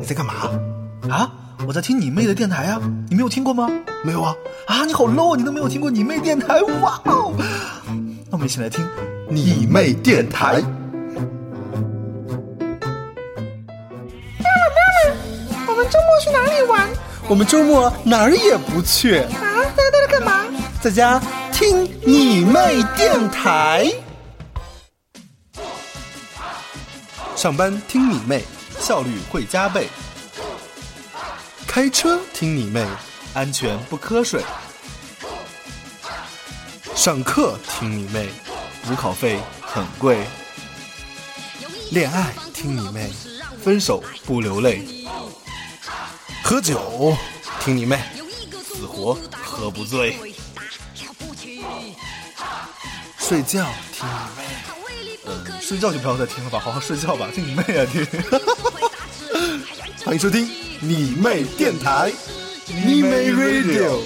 你在干嘛？啊，我在听你妹的电台啊！你没有听过吗？没有啊。啊，你好 low，你都没有听过你妹电台？哇哦！那我们一起来听你妹电台。妈妈，妈妈，我们周末去哪里玩？我们周末哪儿也不去。啊，在在这干嘛？在家听你妹电台。上班听你妹，效率会加倍；开车听你妹，安全不瞌睡；上课听你妹，补考费很贵；恋爱听你妹，分手不流泪；喝酒听你妹，死活喝不醉；睡觉听你妹。睡觉就不要再听了吧，好好睡觉吧，听你妹啊听！欢迎收听你妹电台，你妹 Radio。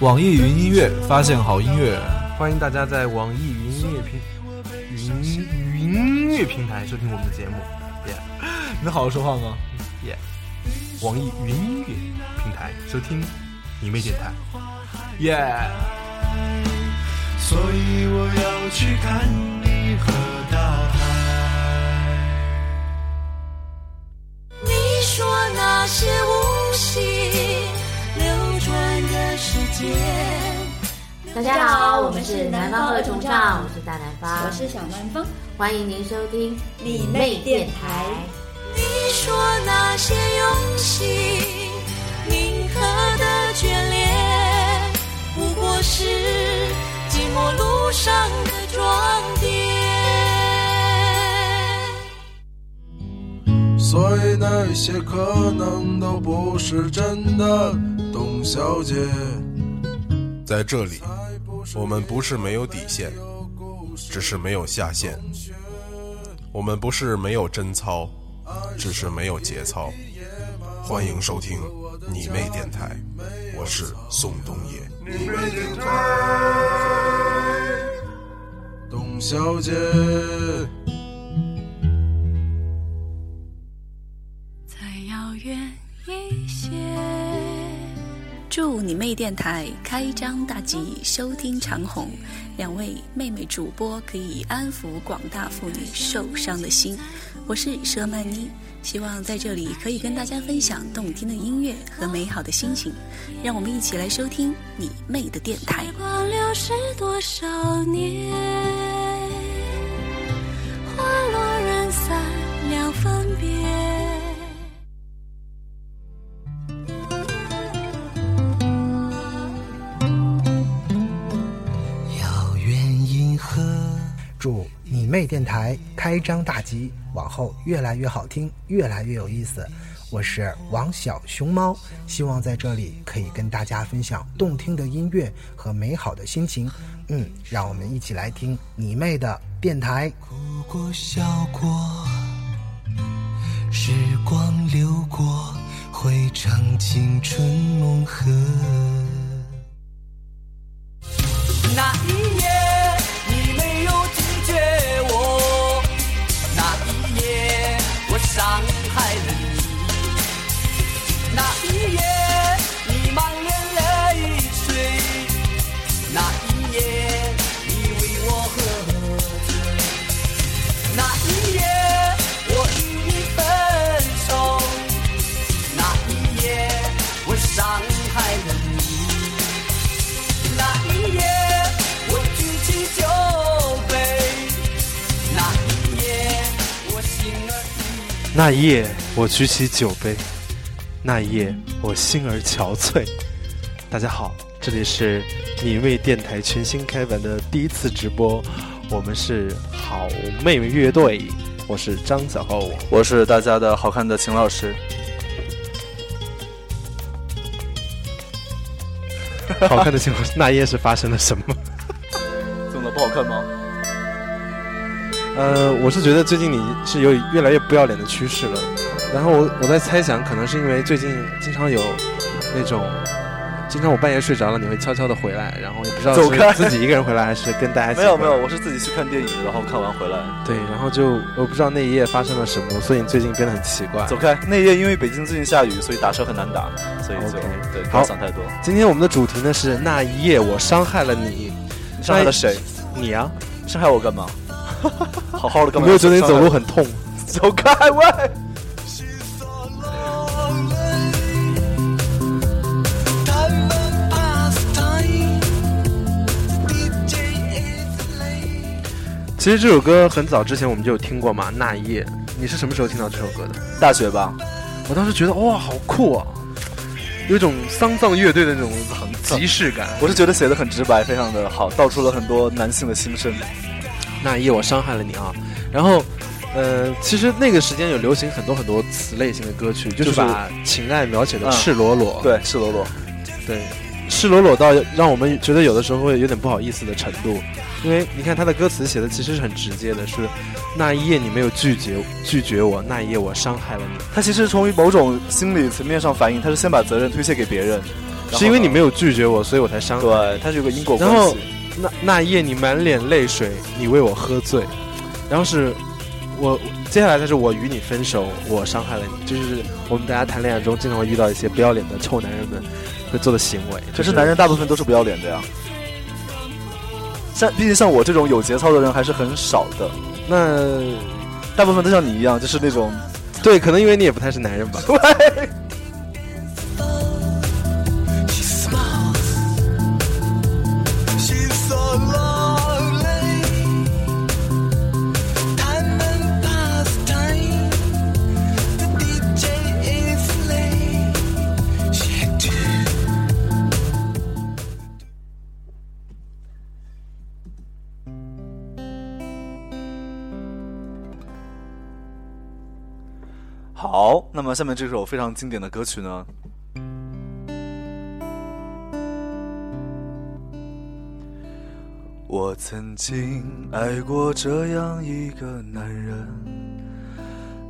网易云音乐发现好音乐，欢迎大家在网易云音乐平云云音乐平台收听我们的节目。耶，能好好说话吗？耶，网易云音乐平台收听。你妹电台，耶！所以我要去看你和大海。你说那些无心流转的时间。大家好，我们是南方二重唱，我是大南方，我是小南方，欢迎您收听你妹电台。你说那上的装点。所以那些可能都不是真的，董小姐。在这里，我们不是没有底线，只是没有下限；我们不是没有贞操，只是没有节操。欢迎收听。你妹电台，我是宋冬野。小姐。再遥远一些。祝你妹电台开张大吉，收听长虹。两位妹妹主播可以安抚广大妇女受伤的心。我是佘曼妮。希望在这里可以跟大家分享动听的音乐和美好的心情，让我们一起来收听你妹的电台。时光流逝多少年，分别。遥远银河，祝你妹电台开张大吉。往后越来越好听，越来越有意思。我是王小熊猫，希望在这里可以跟大家分享动听的音乐和美好的心情。嗯，让我们一起来听你妹的电台。哭过笑过，时光流过，会唱青春梦河。那一夜，那一夜，我举起酒杯。那一夜，我心儿憔悴。大家好，这里是你为电台全新开版的第一次直播，我们是好妹妹乐队，我是张小厚，我是大家的好看的秦老师。好看的秦老师，那一夜是发生了什么？呃，我是觉得最近你是有越来越不要脸的趋势了，然后我我在猜想，可能是因为最近经常有那种经常我半夜睡着了，你会悄悄的回来，然后也不知道走开是自己一个人回来还是跟大家一起没有没有，我是自己去看电影，然后看完回来。对，然后就我不知道那一夜发生了什么，所以你最近变得很奇怪。走开！那一夜因为北京最近下雨，所以打车很难打，所以就 OK 对，不好要想太多。今天我们的主题呢是那一夜我伤害了你，你伤害了谁？你啊，伤害我干嘛？好好的干嘛？有没有觉得你走路很痛？走开喂！其实这首歌很早之前我们就有听过嘛，《那一夜》。你是什么时候听到这首歌的？大学吧。我当时觉得哇，好酷啊，有一种丧葬乐队的那种即视感。我是觉得写的很直白，非常的好，道出了很多男性的心声。那一夜我伤害了你啊，然后。呃，其实那个时间有流行很多很多此类型的歌曲，就是把情爱描写的赤裸裸，对，赤裸裸，对，赤裸裸到让我们觉得有的时候会有点不好意思的程度。因为你看他的歌词写的其实是很直接的，是那一夜你没有拒绝拒绝我，那一夜我伤害了你。他其实从某种心理层面上反映，他是先把责任推卸给别人，是因为你没有拒绝我，所以我才伤害。对，他是有个因果关系。然后那那一夜你满脸泪水，你为我喝醉，然后是。我接下来就是我与你分手，我伤害了你，就是我们大家谈恋爱中经常会遇到一些不要脸的臭男人们会做的行为。可是男人大部分都是不要脸的呀，像毕竟像我这种有节操的人还是很少的。那大部分都像你一样，就是那种，对，可能因为你也不太是男人吧。下面这首非常经典的歌曲呢？我曾经爱过这样一个男人，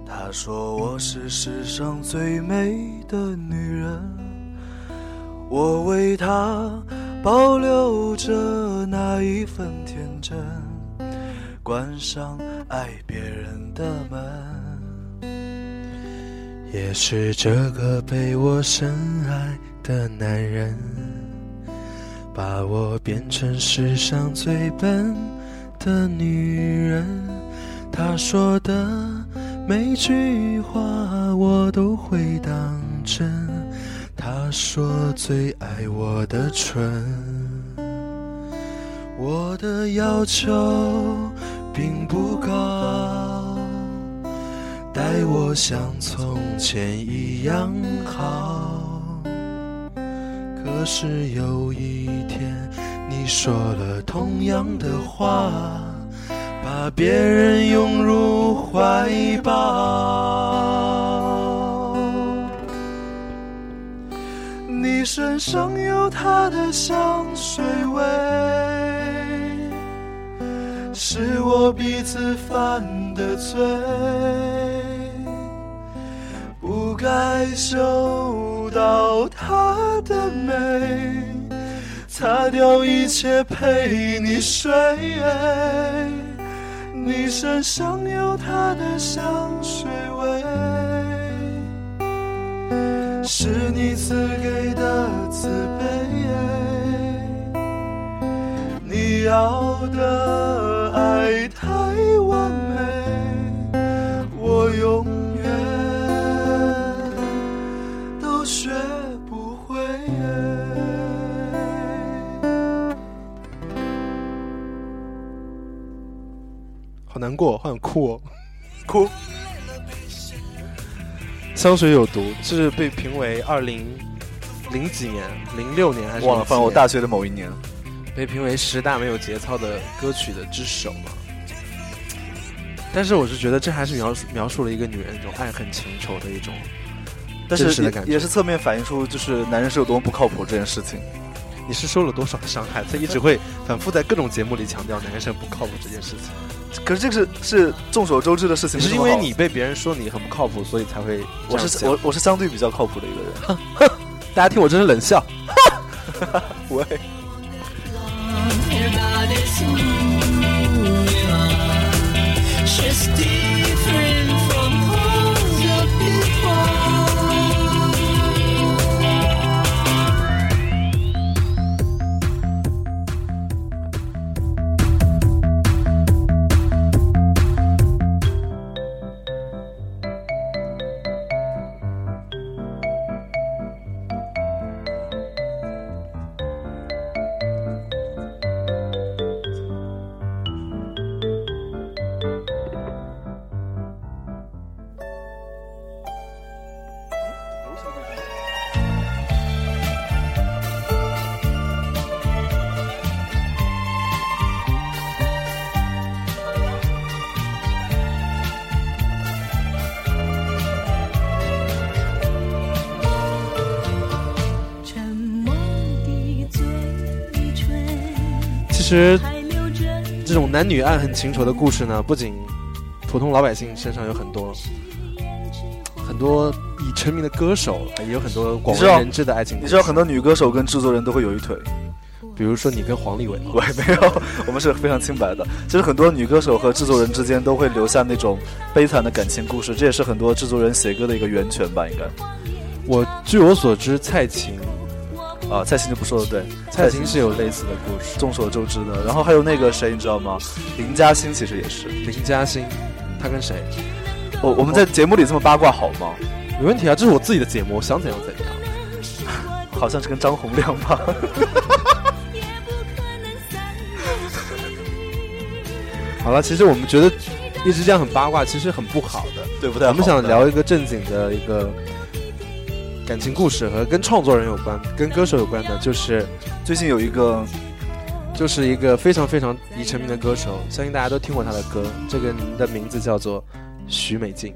他说我是世上最美的女人，我为他保留着那一份天真，关上爱别人的门。也是这个被我深爱的男人，把我变成世上最笨的女人。他说的每句话我都会当真。他说最爱我的唇，我的要求并不高。待我像从前一样好。可是有一天，你说了同样的话，把别人拥入怀抱。你身上有他的香水味，是我彼此犯的罪。该嗅到她的美，擦掉一切陪你睡。你身上有她的香水味，是你赐给的慈悲。你要的爱太完美，难过，好想哭，哦，哭。香水有毒，这是被评为二零零几年、零六年还是忘了？反正我大学的某一年，被评为十大没有节操的歌曲的之首嘛。但是我是觉得，这还是描述描述了一个女人那种爱恨情仇的一种。但是也是侧面反映出，就是男人是有多么不靠谱这件事情。你是受了多少的伤害？他一直会反复在各种节目里强调男生不靠谱这件事情。可是这个是是众所周知的事情。是因为你被别人说你很不靠谱，所以才会。我是我我是相对比较靠谱的一个人。大家听我真是冷笑。喂。Different 实，这种男女爱恨情仇的故事呢，不仅普通老百姓身上有很多，很多已成名的歌手，也有很多广为人知的爱情故事。你知道很多女歌手跟制作人都会有一腿，比如说你跟黄立伟，喂，没有，我们是非常清白的。其实很多女歌手和制作人之间都会留下那种悲惨的感情故事，这也是很多制作人写歌的一个源泉吧，应该。我据我所知，蔡琴。啊，蔡琴就不说了。对，蔡琴是有类似的故事，众所周知的。然后还有那个谁，你知道吗？林嘉欣其实也是。林嘉欣，她跟谁？我我们在节目里这么八卦好吗？没问题啊，这是我自己的节目，我想怎样怎样。好像是跟张洪亮吧。好了，其实我们觉得一直这样很八卦，其实很不好的，对不对？我们想聊一个正经的一个。感情故事和跟创作人有关、跟歌手有关的，就是最近有一个，就是一个非常非常已成名的歌手，相信大家都听过他的歌。这个人的名字叫做许美静。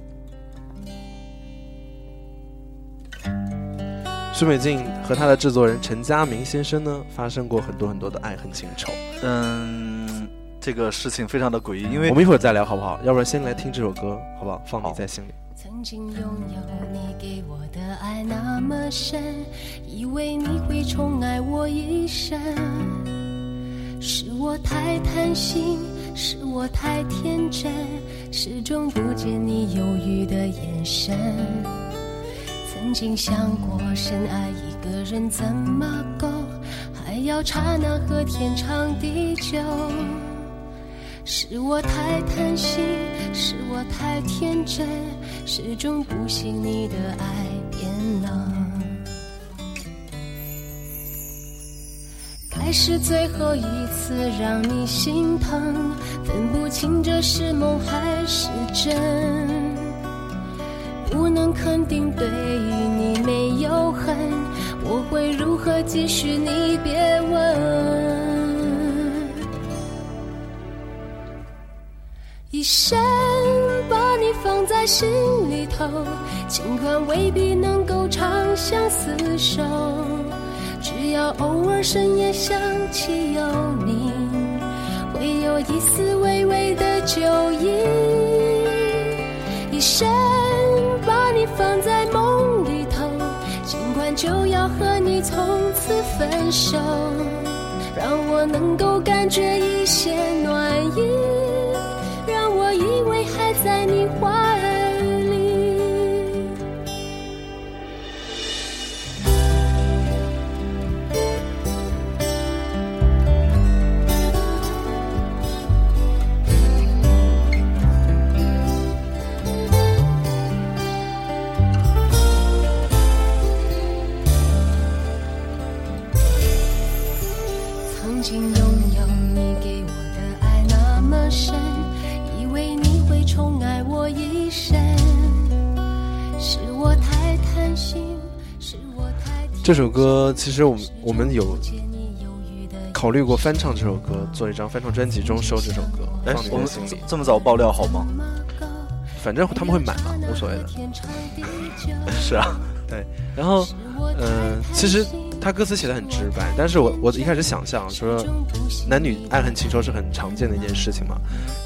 许美静和他的制作人陈佳明先生呢，发生过很多很多的爱恨情仇。嗯，这个事情非常的诡异，因为我们一会儿再聊好不好？要不然先来听这首歌，好不好？放你在心里。曾经拥有你给我的爱那么深，以为你会宠爱我一生。是我太贪心，是我太天真，始终不见你犹豫的眼神。曾经想过深爱一个人怎么够，还要刹那和天长地久。是我太贪心，是我太天真，始终不信你的爱变冷。该是最后一次让你心疼，分不清这是梦还是真。不能肯定对你没有恨，我会如何继续？你别问。一生把你放在心里头，尽管未必能够长相厮守，只要偶尔深夜想起有你，会有一丝微微的酒意。一生把你放在梦里头，尽管就要和你从此分手，让我能够感觉一些暖意。在你怀这首歌其实我们我们有考虑过翻唱这首歌，做一张翻唱专辑中收这首歌，哎我们。这么早爆料好吗？反正他们会买嘛，无所谓的。是啊，对。然后，嗯、其实他歌词写的很直白，但是我我一开始想象说男女爱恨情仇是很常见的一件事情嘛。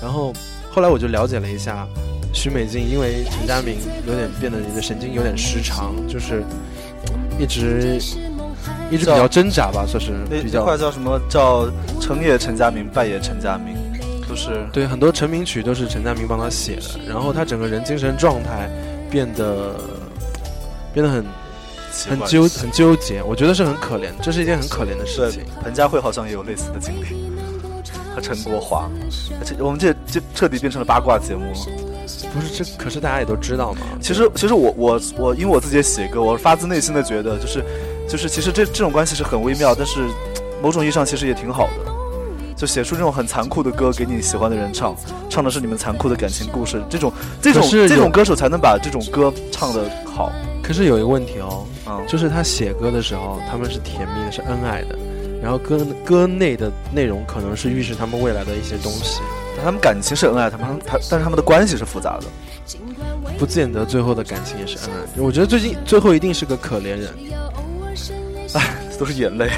然后后来我就了解了一下，许美静因为陈佳明有点变得你的神经有点失常，就是一直一直比较挣扎吧，算是那比较那块叫什么叫成也陈家明，败也陈家明，都是对很多成名曲都是陈家明帮他写的，然后他整个人精神状态变得变得很很纠很纠结，我觉得是很可怜，这是一件很可怜的事情。彭佳慧好像也有类似的经历，和陈国华，而且我们这这彻底变成了八卦节目了。不是这，可是大家也都知道嘛。其实其实我我我因为我自己也写歌，我发自内心的觉得就是就是其实这这种关系是很微妙，但是某种意义上其实也挺好的。就写出这种很残酷的歌给你喜欢的人唱，唱的是你们残酷的感情故事，这种这种这种歌手才能把这种歌唱得好。可是有一个问题哦，嗯就是他写歌的时候，他们是甜蜜的，是恩爱的，然后歌歌内的内容可能是预示他们未来的一些东西，但他们感情是恩爱，他们他但是他们的关系是复杂的。不见得最后的感情也是恩爱。我觉得最近最后一定是个可怜人，唉，都是眼泪。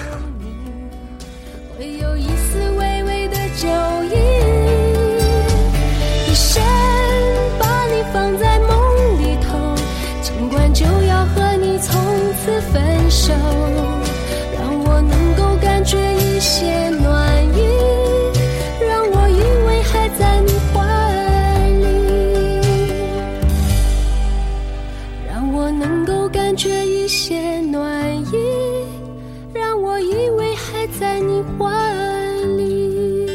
会有一丝微微的酒意，一生把你放在梦里头，尽管就要和你从此分手，让我能够感觉一些暖在你怀里。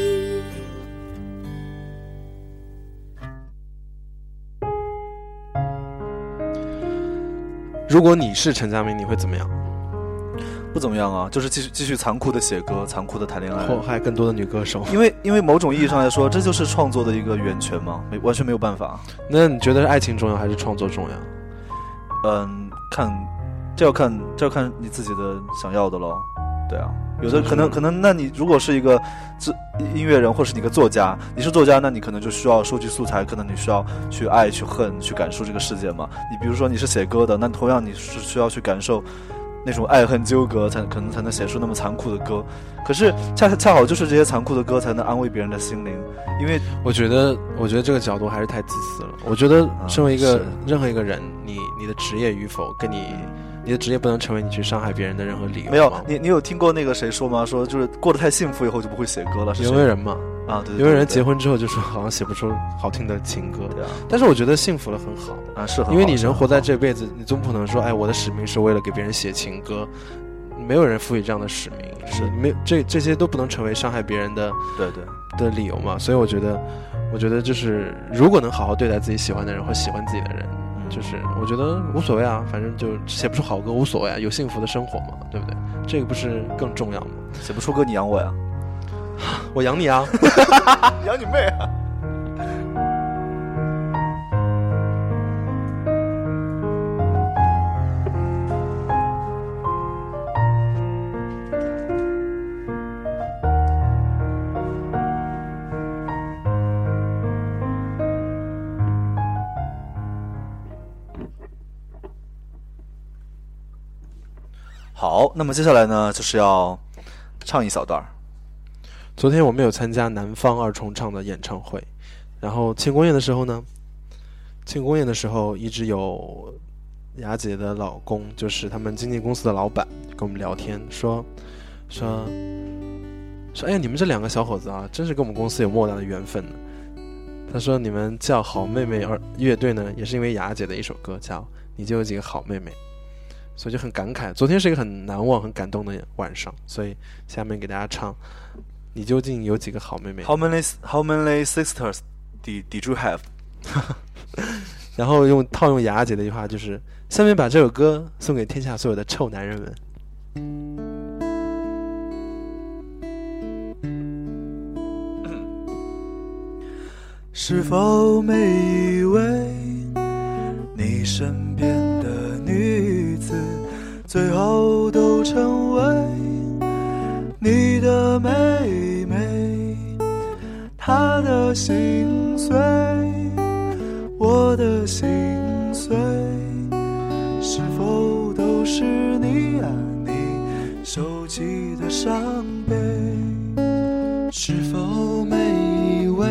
如果你是陈佳明，你会怎么样？不怎么样啊，就是继续继续残酷的写歌，残酷的谈恋爱，祸害更多的女歌手。因为因为某种意义上来说，这就是创作的一个源泉嘛，没完全没有办法。那你觉得是爱情重要还是创作重要？嗯，看这要看这要看你自己的想要的喽。对啊，有的可能可能，那你如果是一个制音乐人，或是你个作家，你是作家，那你可能就需要收集素材，可能你需要去爱、去恨、去感受这个世界嘛。你比如说你是写歌的，那同样你是需要去感受那种爱恨纠葛，才可能才能写出那么残酷的歌。可是恰恰好就是这些残酷的歌，才能安慰别人的心灵，因为我觉得，我觉得这个角度还是太自私了。我觉得，身为一个、是任何一个人，你你的职业与否，跟你你的职业不能成为你去伤害别人的任何理由。没有，你你有听过那个谁说吗？说就是过得太幸福以后就不会写歌了。是谁有位人嘛？啊，对对对有位人结婚之后就说好像写不出好听的情歌。对啊，但是我觉得幸福了很好啊，是很好因为你人活在这辈子，你总不能说，哎，我的使命是为了给别人写情歌，没有人赋予这样的使命，是没有这这些都不能成为伤害别人的对对的理由嘛。所以我觉得，我觉得就是如果能好好对待自己喜欢的人或喜欢自己的人，就是我觉得无所谓啊，反正就写不出好歌无所谓啊，有幸福的生活嘛，对不对？这个不是更重要吗？写不出歌你养我呀，我养你啊！养你妹啊！好，那么接下来呢，就是要唱一小段儿。昨天我没有参加南方二重唱的演唱会，然后庆功宴的时候呢，庆功宴的时候一直有雅姐的老公，就是他们经纪公司的老板，跟我们聊天说说说，哎呀，你们这两个小伙子啊，真是跟我们公司有莫大的缘分呢。他说你们叫好妹妹儿乐队呢，也是因为雅姐的一首歌叫《你就有几个好妹妹》，所以就很感慨。昨天是一个很难忘、很感动的晚上，所以下面给大家唱。你究竟有几个好妹妹 How many How many sisters did did you have？然后用套用雅姐的一句话，就是下面把这首歌送给天下所有的臭男人们。是否每一位你身边最后都成为你的妹妹？她的心碎，我的心碎，是否都是你啊？你收集的伤悲？是否每一位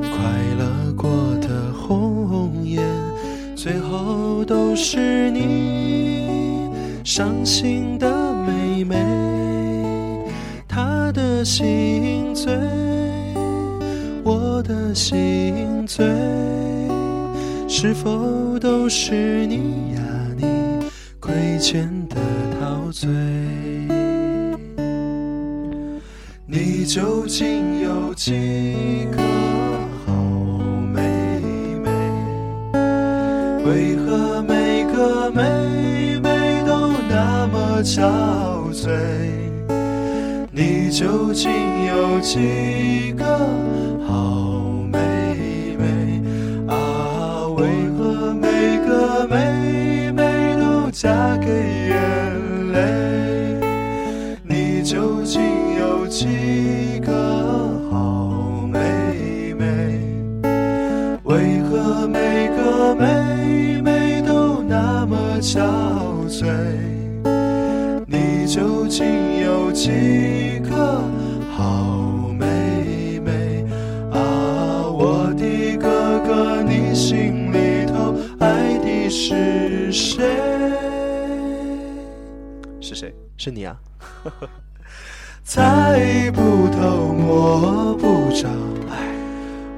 快乐过的红颜，最后都是伤心的妹妹，她的心醉，我的心醉，是否都是你呀？你亏欠的陶醉，你究竟有几个好妹妹？为何每个妹妹憔悴？你究竟有几个好妹妹？啊，为何每个妹妹都嫁给眼泪？你究竟有几个好妹妹？为何每个妹妹都那么憔悴？几个好妹妹？啊，我的哥哥，你心里头爱的是谁？是谁？是你啊！猜不透，摸不着，唉，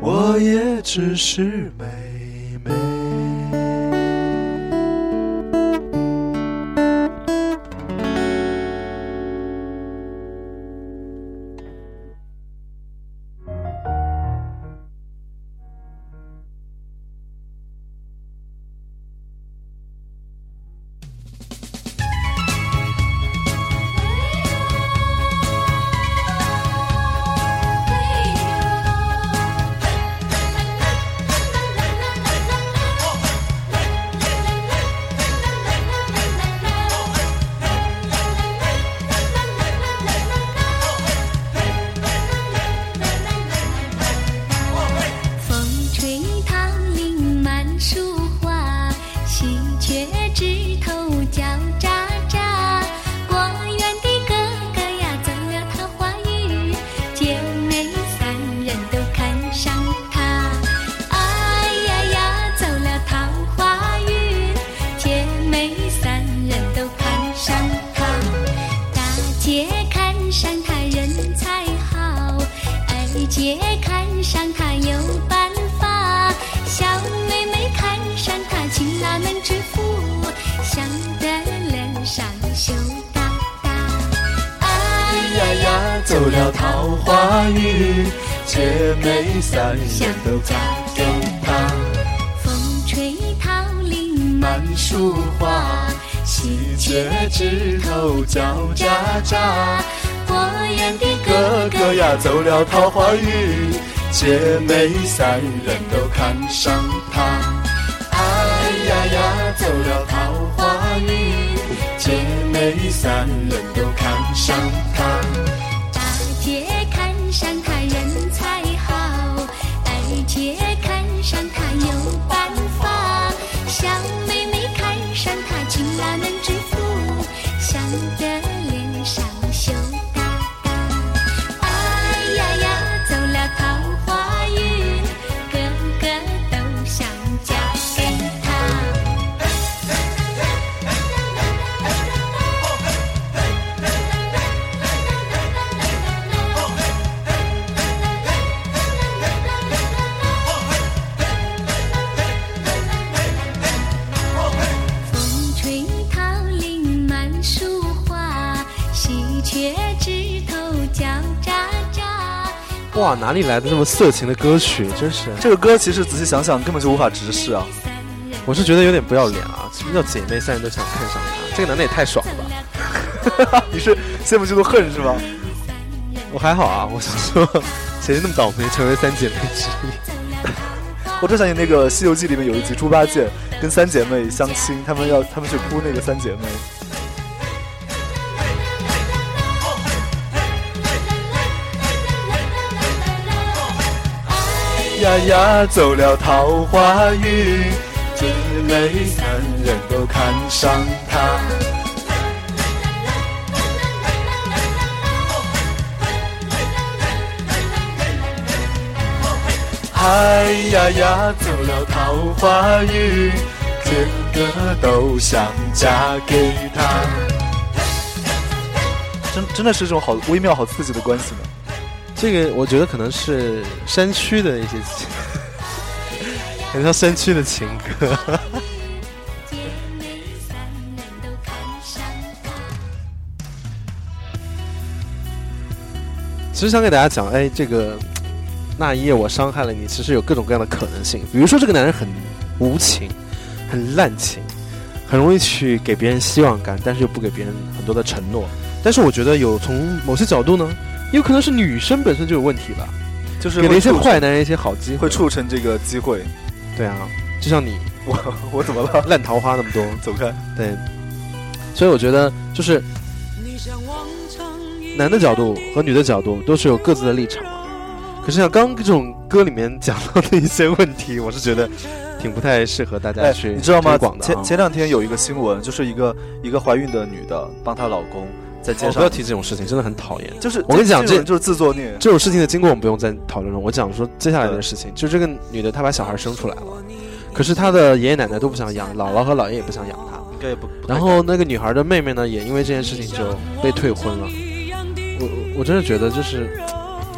我也只是妹三人都嫁给他。风吹桃林满树花，喜鹊枝头叫喳喳。果园的哥哥哥哥呀，走了桃花运，姐妹三人都看上他。哎呀呀，走了桃花运，姐妹三人都看上他。大姐看上他哪里来的这么色情的歌曲？真是，这个歌其实仔细想想根本就无法直视啊！我是觉得有点不要脸啊！什么叫姐妹三人都想看上他？这个男的也太爽了吧！你是羡慕嫉妒恨是吧？我还好啊，我想说，谁那么倒霉成为三姐妹之一？我正想起那个《西游记》里面有一集猪八戒跟三姐妹相亲，他们要他们去扑那个三姐妹。呀呀，走了桃花运，姐妹三人都看上他。哎呀呀，走了桃花运，个个都想嫁给他。真真的是这种好微妙、好刺激的关系呢？这个我觉得可能是山区的一些，很像山区的情歌。其实想给大家讲，哎，这个那一夜我伤害了你，其实有各种各样的可能性。比如说，这个男人很无情，很滥情，很容易去给别人希望感，但是又不给别人很多的承诺。但是我觉得有从某些角度呢，有可能是女生本身就有问题吧，就是给了一些坏男人一些好机会，会促成这个机会。对啊，就像你，我我怎么了？烂桃花那么多，走开。对，所以我觉得就是男的角度和女的角度都是有各自的立场嘛。可是像刚这种歌里面讲到的一些问题，我是觉得挺不太适合大家去、哎、你知道吗？广。前前两天有一个新闻，就是一个一个怀孕的女的帮她老公在街上、哦，不要提这种事情，真的很讨厌。就是我跟你讲，这就是自作孽。这种事情的经过我们不用再讨论了。我讲说接下来的事情，就这个女的她把小孩生出来了，可是她的爷爷奶奶都不想养，姥姥和姥爷也不想养她。应该也不。不然后那个女孩的妹妹呢，也因为这件事情就被退婚了。我我真的觉得就是，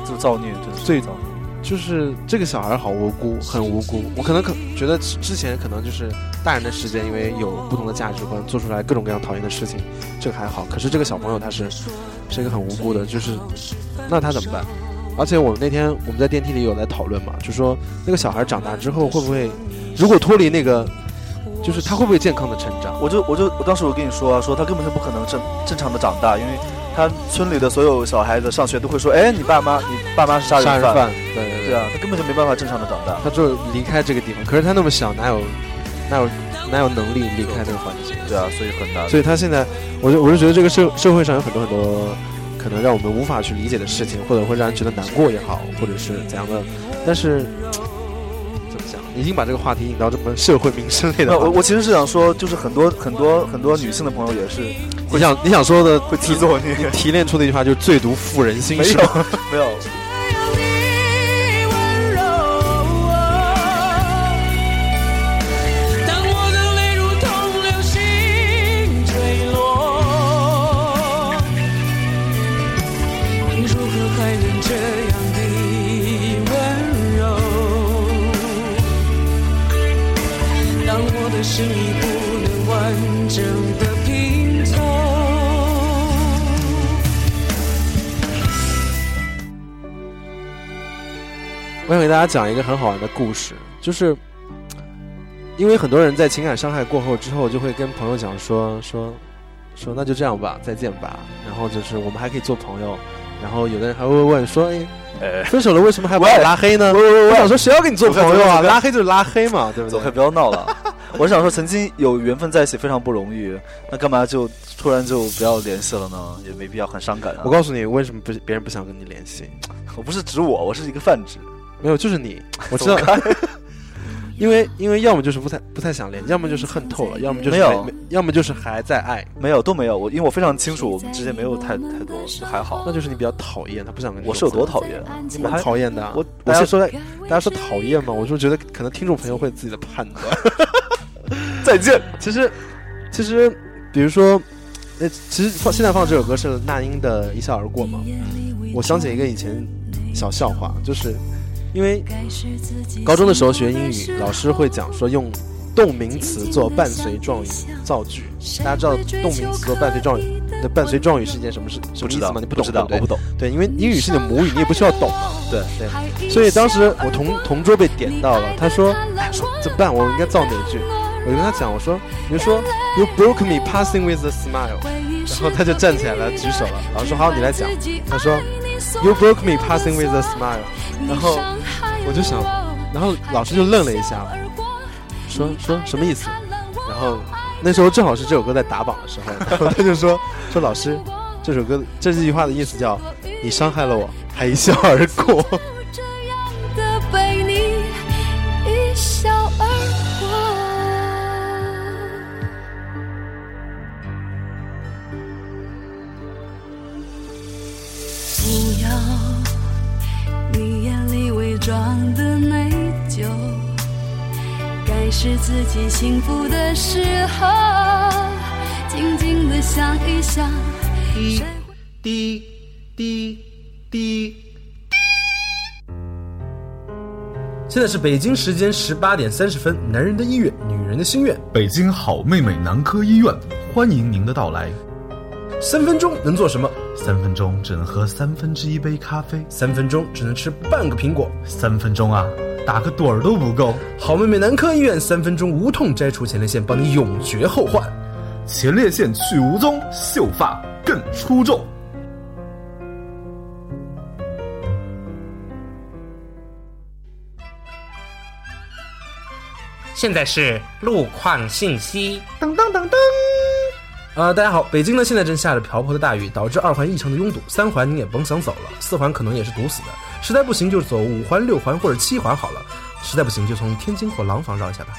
就造孽，真是最造孽。就是这个小孩好无辜，很无辜。我可能可觉得之前可能就是大人的世界，因为有不同的价值观，做出来各种各样讨厌的事情，这个还好。可是这个小朋友他是是一个很无辜的，就是那他怎么办？而且我们那天我们在电梯里有在讨论嘛，就说那个小孩长大之后会不会，如果脱离那个，就是他会不会健康的成长？我就我就我当时我跟你说，说他根本就不可能正正常的长大，因为。他村里的所有小孩子上学都会说：“哎，你爸妈，你爸妈是杀人犯。”杀人犯，对对对啊，他根本就没办法正常的长大。他就离开这个地方，可是他那么小，哪有哪有哪有能力离开那个环境？对啊，所以很难。所以他现在，我就我就觉得这个社社会上有很多很多可能让我们无法去理解的事情，或者会让人觉得难过也好，或者是怎样的。但是已经把这个话题引到这么社会民生类的。我我其实是想说，就是很多很多很多女性的朋友也是。你想你想说的会制作，你提炼出的一句话就是“最毒妇人心”，没有没有。心已不能完整的拼凑。我想给大家讲一个很好玩的故事，就是因为很多人在情感伤害过后之后，就会跟朋友讲说说说那就这样吧，再见吧。然后就是我们还可以做朋友。然后有的人还会问说，哎，分手了为什么还把我拉黑呢？我我我想说，谁要跟你做朋友啊？拉黑就是拉黑嘛，对不对？走开，不要闹了。我想说，曾经有缘分在一起非常不容易，那干嘛就突然就不要联系了呢？也没必要，很伤感啊。我告诉你，为什么不别人不想跟你联系？我不是指我，我是一个泛指。没有，就是你，我知道。因为因为要么就是不太不太想联，要么就是恨透了，要么就是没有，要么就是还在爱，没有都没有。我因为我非常清楚，我们之间没有太太多，就还好。那就是你比较讨厌他，不想跟你。我是有多讨厌？你蛮讨厌的、啊。我大家说大家说讨厌嘛，我就觉得可能听众朋友会有自己的判断。再见。其实其实比如说，呃，其实放现在放这首歌是那英的《一笑而过》嘛。我想起一个以前小笑话，就是。因为高中的时候学英语，老师会讲说用动名词做伴随状语造句。大家知道动名词做伴随状语的伴随状语是一件什么事什么意思吗？你不懂，知道，对我不懂。对，因为英语是你的母语，你也不需要懂嘛。对对。所以当时我同同桌被点到了，他说：“说怎么办？我应该造哪句？”我就跟他讲，我说：“你说 You broke me passing with a smile。”然后他就站起来了，举手了。老师说：“好，你来讲。”他说：“You broke me passing with a smile。”然后我就想，然后老师就愣了一下，说说什么意思？然后那时候正好是这首歌在打榜的时候，然后他就说说老师，这首歌这句话的意思叫你伤害了我，还一笑而过。想一。滴滴滴。现在是北京时间十八点三十分，男人的医院，女人的心愿，北京好妹妹男科医院，欢迎您的到来。三分钟能做什么？三分钟只能喝三分之一杯咖啡，三分钟只能吃半个苹果，三分钟啊，打个盹儿都不够。好妹妹男科医院，三分钟无痛摘除前列腺，帮你永绝后患，前列腺去无踪，秀发更出众。现在是路况信息。噔噔噔噔。呃，大家好，北京呢现在正下着瓢泼的大雨，导致二环异常的拥堵，三环你也甭想走了，四环可能也是堵死的，实在不行就走五环、六环或者七环好了，实在不行就从天津或廊坊绕一下吧。